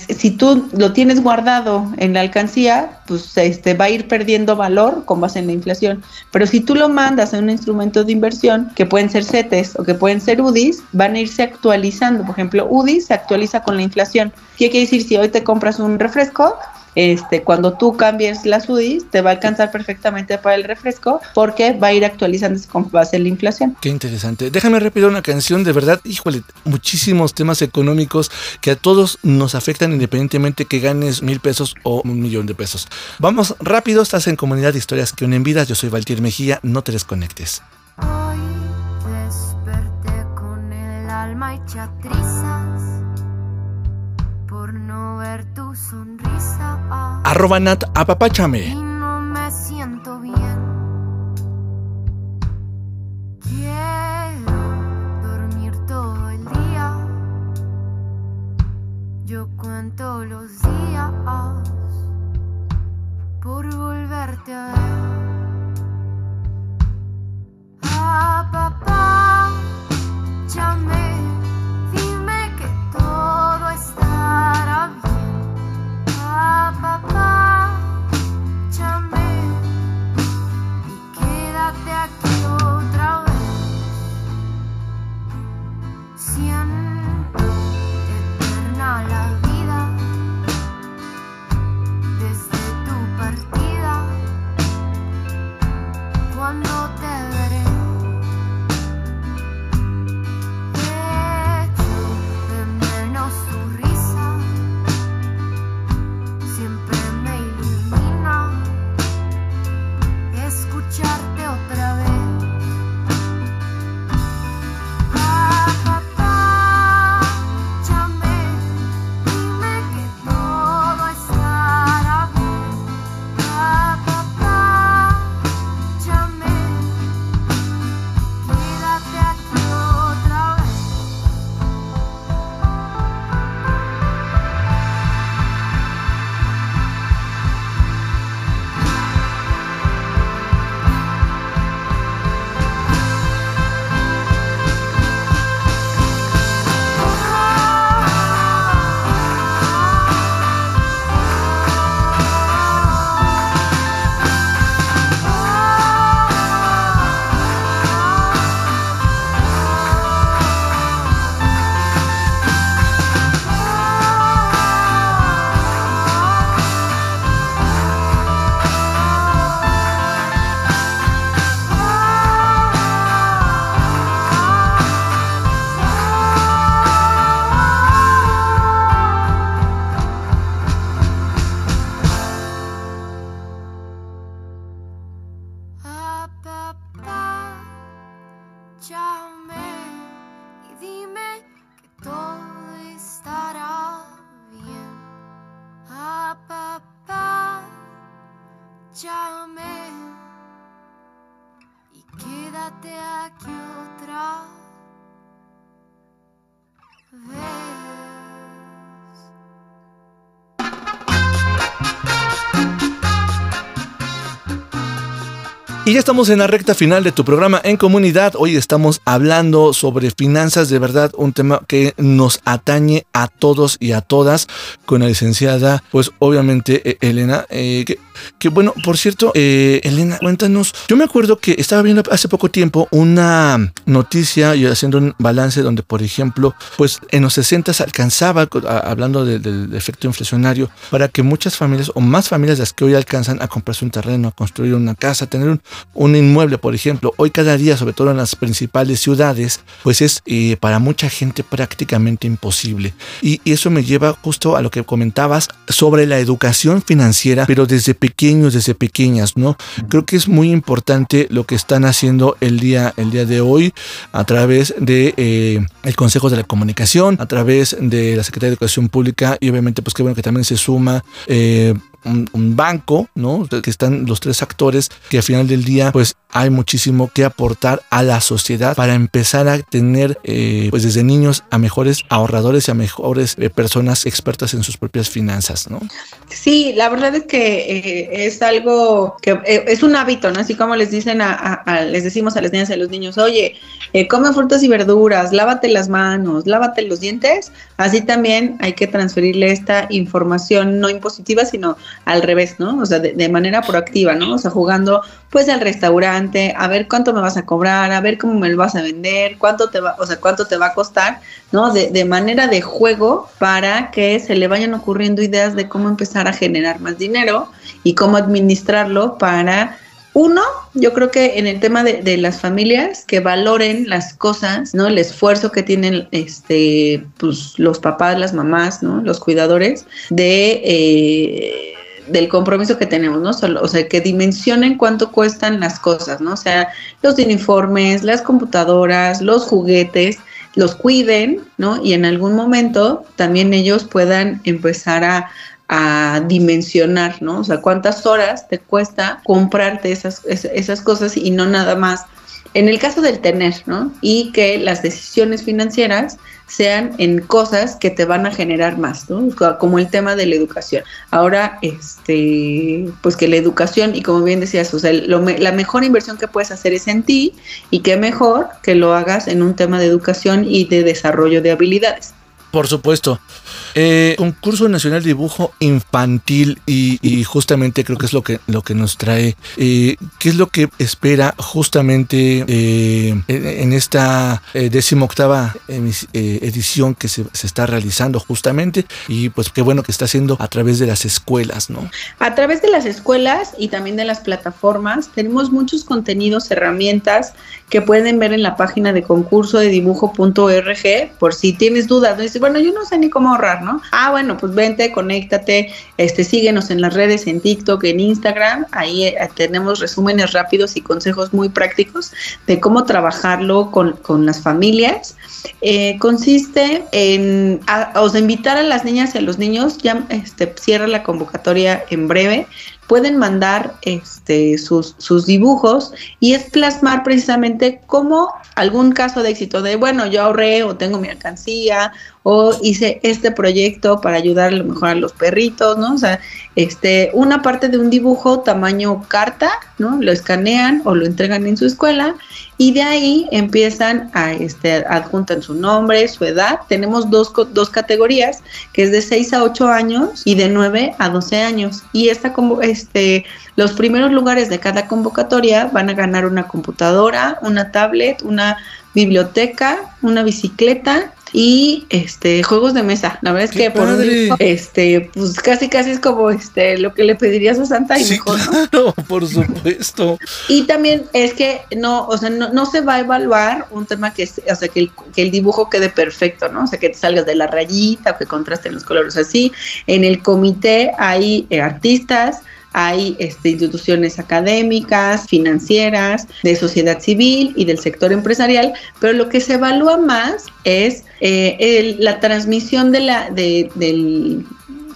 si tú lo tienes guardado en la alcancía, pues este, va a ir perdiendo valor con base en la inflación. Pero si tú lo mandas a un instrumento de inversión, que pueden ser CETES o que pueden ser UDIs, van a irse actualizando. Por ejemplo, UDIs se actualiza con la inflación. ¿Qué quiere decir? Si hoy te compras un refresco, este, cuando tú cambies las UDIs, te va a alcanzar perfectamente para el refresco porque va a ir actualizándose con base en la inflación. Qué interesante. Déjame repetir una canción, de verdad, híjole, muchísimos temas económicos que a todos nos afectan independientemente que ganes mil pesos o un millón de pesos. Vamos rápido, estás en Comunidad de Historias que unen vidas. Yo soy Valtier Mejía, no te desconectes. Hoy Arroba Nat, Y apapáchame. no me siento bien. Quiero dormir todo el día. Yo cuento los días por volverte a ver. Ah, estará bien. Ah, papá, llame y quédate aquí otra vez. Siento eterna la vida desde tu partida. Cuando te veré, Y ya estamos en la recta final de tu programa en comunidad. Hoy estamos hablando sobre finanzas, de verdad, un tema que nos atañe a todos y a todas con la licenciada, pues obviamente eh, Elena. eh, que bueno, por cierto, eh, Elena, cuéntanos. Yo me acuerdo que estaba viendo hace poco tiempo una noticia y haciendo un balance donde, por ejemplo, pues en los 60 se alcanzaba, hablando de- del efecto inflacionario, para que muchas familias o más familias de las que hoy alcanzan a comprarse un terreno, a construir una casa, tener un, inmueble, por ejemplo, hoy cada día, sobre todo en las principales ciudades, pues es eh, para mucha gente prácticamente imposible. Y, y eso me lleva justo a lo que comentabas sobre la educación financiera, pero desde pequeños, desde pequeñas, ¿no? Creo que es muy importante lo que están haciendo el día, el día de hoy a través de eh, el Consejo de la Comunicación, a través de la Secretaría de Educación Pública y obviamente pues qué bueno que también se suma eh, un, banco, ¿no? Que están los tres actores que al final del día pues hay muchísimo que aportar a la sociedad para empezar a tener eh, pues desde niños a mejores ahorradores y a mejores eh, personas expertas en sus propias finanzas, ¿no? Sí, la verdad es que eh, es algo que eh, es un hábito, ¿no? Así como les dicen a, les decimos a las niñas y a los niños, oye, come frutas y verduras, lávate las manos, lávate los dientes, así también hay que transferirle esta información no impositiva, sino al revés, ¿no? O sea, de, manera proactiva, ¿no? O sea, jugando pues al restaurante, a ver cuánto me vas a cobrar, a ver cómo me lo vas a vender, cuánto te va, o sea, cuánto te va a costar, ¿no? De, de manera de juego para que se le vayan ocurriendo ideas de cómo empezar a generar más dinero y cómo administrarlo para uno, yo creo que en el tema de, de las familias que valoren las cosas, ¿no? El esfuerzo que tienen este, pues, los papás, las mamás, ¿no? Los cuidadores de eh, del compromiso que tenemos, ¿no? O sea, que dimensionen cuánto cuestan las cosas, ¿no? O sea, los uniformes, las computadoras, los juguetes, los cuiden, ¿no? Y en algún momento también ellos puedan empezar a, a dimensionar, ¿no? O sea, cuántas horas te cuesta comprarte esas, es- esas cosas y no nada más. En el caso del tener, ¿no? Y que las decisiones financieras sean en cosas que te van a generar más, ¿no? Como el tema de la educación. Ahora, este, pues que la educación, y como bien decías, o sea, lo la mejor inversión que puedes hacer es en ti, y qué mejor que lo hagas en un tema de educación y de desarrollo de habilidades. Por supuesto. Eh, concurso Nacional de Dibujo Infantil y, justamente creo que es lo que, lo que nos trae. Eh, ¿Qué es lo que espera justamente eh, en, esta eh, decimoctava edición que se, está realizando justamente? Y pues qué bueno que está haciendo a través de las escuelas, ¿no? A través de las escuelas y también de las plataformas tenemos muchos contenidos, herramientas que pueden ver en la página de concurso de dibujo.org por si tienes dudas. bueno, yo no sé ni cómo ahorrar, Ah, bueno, pues vente, conéctate, este, síguenos en las redes, en TikTok, en Instagram. Ahí eh, tenemos resúmenes rápidos y consejos muy prácticos de cómo trabajarlo con, con las familias. Eh, consiste en a- o sea, invitar a las niñas y a los niños, ya este, cierra la convocatoria en breve, pueden mandar este, sus, sus dibujos y es plasmar precisamente como algún caso de éxito de, bueno, yo ahorré o tengo mi alcancía o hice este proyecto para ayudar a lo mejor a los perritos, ¿no? O sea, este, una parte de un dibujo tamaño carta, ¿no? Lo escanean o lo entregan en su escuela y de ahí empiezan a, este, adjuntan su nombre, su edad. Tenemos dos, dos categorías, que es de 6 a 8 años y de 9 a 12 años. Y esta, este, los primeros lugares de cada convocatoria van a ganar una computadora, una tablet, una biblioteca, una bicicleta y este juegos de mesa. La verdad es ¡Qué que por un este pues casi casi es como este lo que le pedirías a Santa y Sí, mejor, ¿no? claro, por supuesto. Y también es que no, o sea, no, no se va a evaluar un tema que, o sea, que el, que el dibujo quede perfecto, ¿no? O sea, que te salgas de la rayita o que contrasten los colores así. En el comité hay eh, artistas, hay este, instituciones académicas, financieras, de sociedad civil y del sector empresarial, pero lo que se evalúa más es eh, la transmisión de la, de, del,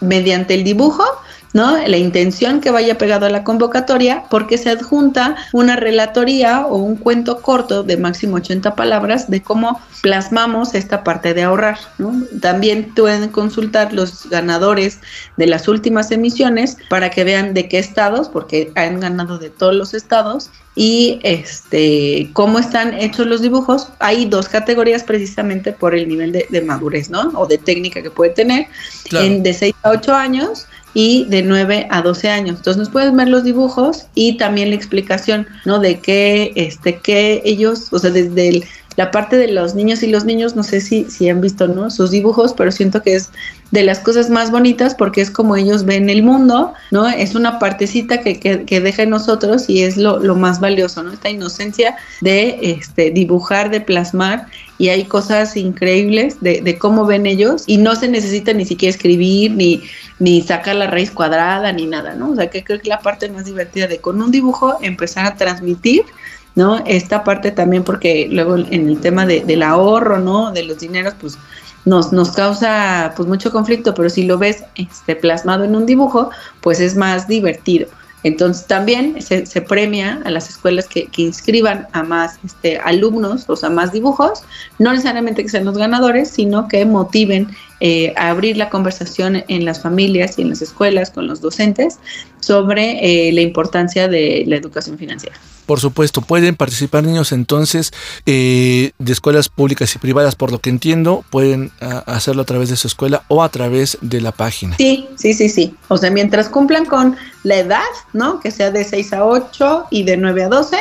mediante el dibujo ¿no? La intención que vaya pegado a la convocatoria, porque se adjunta una relatoría o un cuento corto de máximo 80 palabras de cómo plasmamos esta parte de ahorrar, ¿no? También pueden consultar los ganadores de las últimas emisiones para que vean de qué estados, porque han ganado de todos los estados, y este cómo están hechos los dibujos. Hay dos categorías precisamente por el nivel de, de madurez, ¿no? O de técnica que puede tener, Claro. en de 6 a 8 años y de 9 a 12 años. Entonces nos pueden ver los dibujos y también la explicación, ¿no? De qué, este, que ellos, o sea, desde el- la parte de los niños y los niños, no sé si, si han visto, ¿no? Sus dibujos, pero siento que es de las cosas más bonitas porque es como ellos ven el mundo, ¿no? Es una partecita que, que, que deja en nosotros y es lo, lo más valioso, ¿no? Esta inocencia de este, dibujar, de plasmar y hay cosas increíbles de, de cómo ven ellos y no se necesita ni siquiera escribir ni, ni sacar la raíz cuadrada ni nada, ¿no? O sea, que creo que la parte más divertida de con un dibujo empezar a transmitir ¿no? Esta parte también porque luego en el tema de, del ahorro, ¿no? De los dineros, pues nos, nos causa pues mucho conflicto, pero si lo ves este, plasmado en un dibujo, pues es más divertido. Entonces también se, se premia a las escuelas que, que inscriban a más este, alumnos, o sea, más dibujos, no necesariamente que sean los ganadores, sino que motiven eh, a abrir la conversación en las familias y en las escuelas con los docentes sobre eh, la importancia de la educación financiera. Por supuesto, pueden participar niños entonces eh, de escuelas públicas y privadas, por lo que entiendo, pueden ah, hacerlo a través de su escuela o a través de la página. Sí, sí, sí, sí. O sea, mientras cumplan con la edad, ¿no? Que sea de 6 a 8 y de 9 a 12,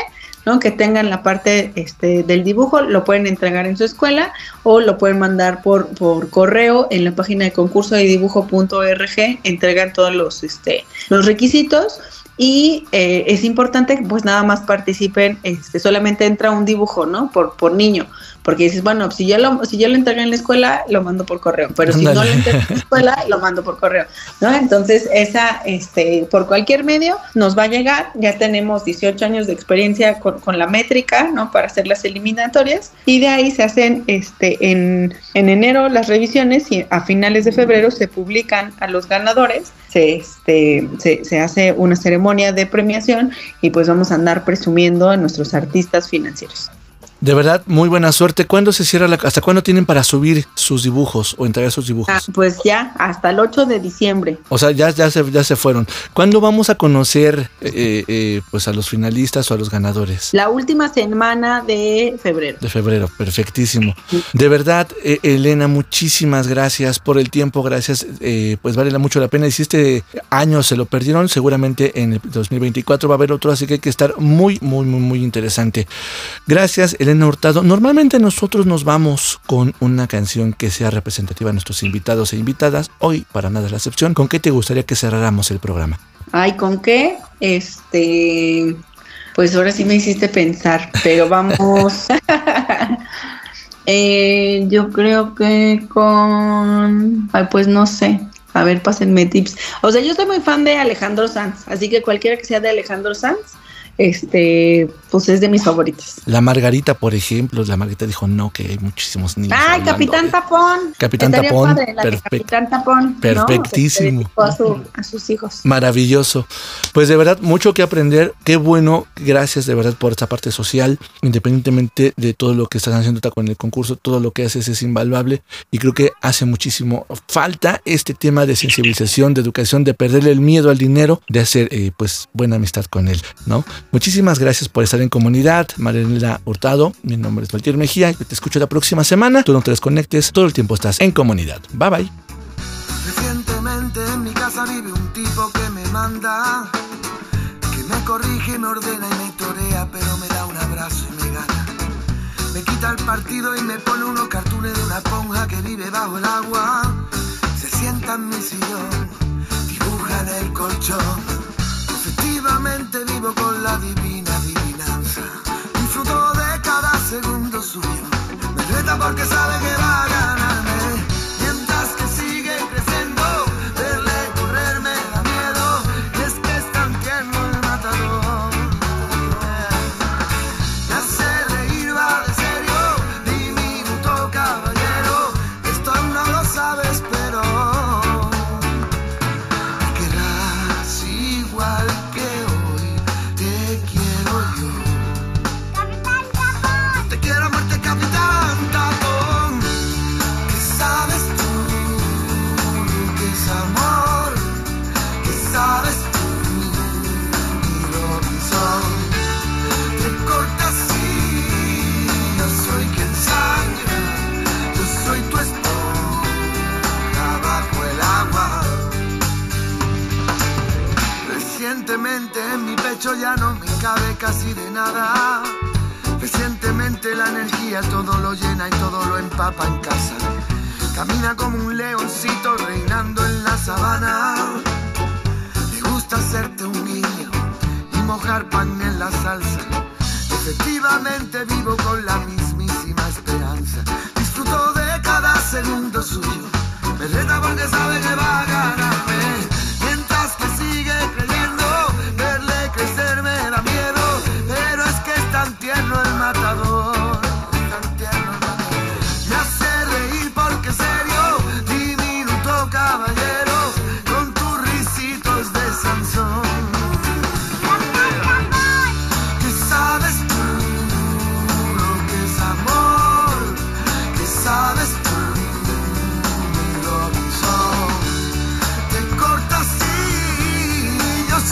¿no? Que tengan la parte este, del dibujo, lo pueden entregar en su escuela o lo pueden mandar por, por correo en la página de concurso de dibujo.org, entregan todos los, este, los requisitos y eh, es importante que pues nada más participen, este, solamente entra un dibujo, ¿no? Por, por niño, porque dices, bueno, si yo lo, si yo lo entregué en la escuela, lo mando por correo, pero si no lo entregué en la escuela, lo mando por correo, ¿no? Entonces, esa, este, por cualquier medio nos va a llegar, ya tenemos 18 años de experiencia con, con la métrica, ¿no? Para hacer las eliminatorias, y de ahí se hacen, este, en, en enero las revisiones y a finales de febrero se publican a los ganadores, se, este, se, se hace una ceremonia de premiación y pues vamos a andar presumiendo a nuestros artistas financieros. De verdad, muy buena suerte. ¿Cuándo se cierra la, hasta cuándo tienen para subir sus dibujos o entregar sus dibujos? Ah, pues ya, hasta el 8 de diciembre. O sea, ya, ya, se, ya se fueron. ¿Cuándo vamos a conocer eh, eh, pues a los finalistas o a los ganadores? La última semana de febrero. De febrero, perfectísimo. De verdad, eh, Elena, muchísimas gracias por el tiempo, gracias, eh, pues vale mucho la pena. Y si este año se lo perdieron, seguramente en el 2024 va a haber otro, así que hay que estar muy, muy, muy, muy interesante. Gracias, Elena Hurtado. Normalmente nosotros nos vamos con una canción que sea representativa de nuestros invitados e invitadas. Hoy, para nada es la excepción. ¿Con qué te gustaría que cerráramos el programa? Ay, ¿con qué? Este, pues ahora sí me hiciste pensar, pero vamos. Eh, yo creo que con, ay, pues no sé. A ver, pásenme tips. O sea, yo soy muy fan de Alejandro Sanz, así que cualquiera que sea de Alejandro Sanz, este, pues es de mis favoritos. La Margarita, por ejemplo, la Margarita dijo no, que hay muchísimos niños. Ay, hablando Capitán de- Tapón. Capitán Estaría Tapón, padre. Capitán Tapón. Perfectísimo. Dedicó A, su- a sus hijos. Maravilloso. Pues de verdad, mucho que aprender. Qué bueno. Gracias de verdad por esta parte social. Independientemente de todo lo que estás haciendo con el concurso, todo lo que haces es invaluable. Y creo que hace muchísimo falta este tema de sensibilización, de educación, de perderle el miedo al dinero, de hacer eh, pues buena amistad con él. ¿no? Muchísimas gracias por estar en comunidad. Mariela Hurtado, mi nombre es Valtier Mejía. Te escucho la próxima semana. Tú no te desconectes. Todo el tiempo estás en comunidad. Bye bye. Recientemente en mi casa vive un tipo que me manda, que me corrige, me ordena y me torea, pero me da un abrazo y me gana. Me quita el partido y me pone unos cartones de una esponja que vive bajo el agua. Se sienta en mi sillón, dibuja en el colchón. Efectivamente vivo con la divina adivinanza. Disfruto de cada segundo suyo. Me reta porque sabe que va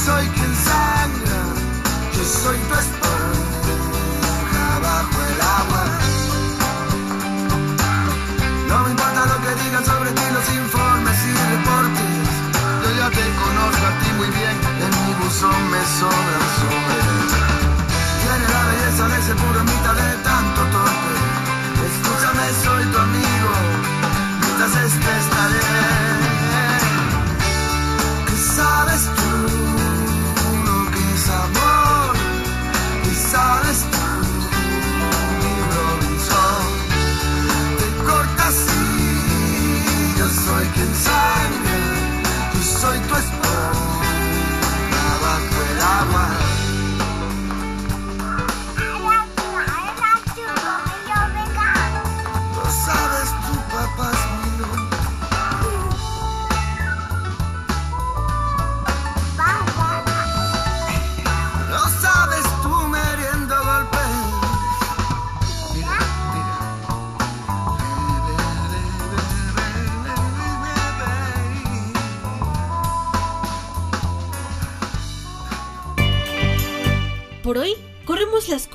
soy quien sangra, yo soy tu esposa.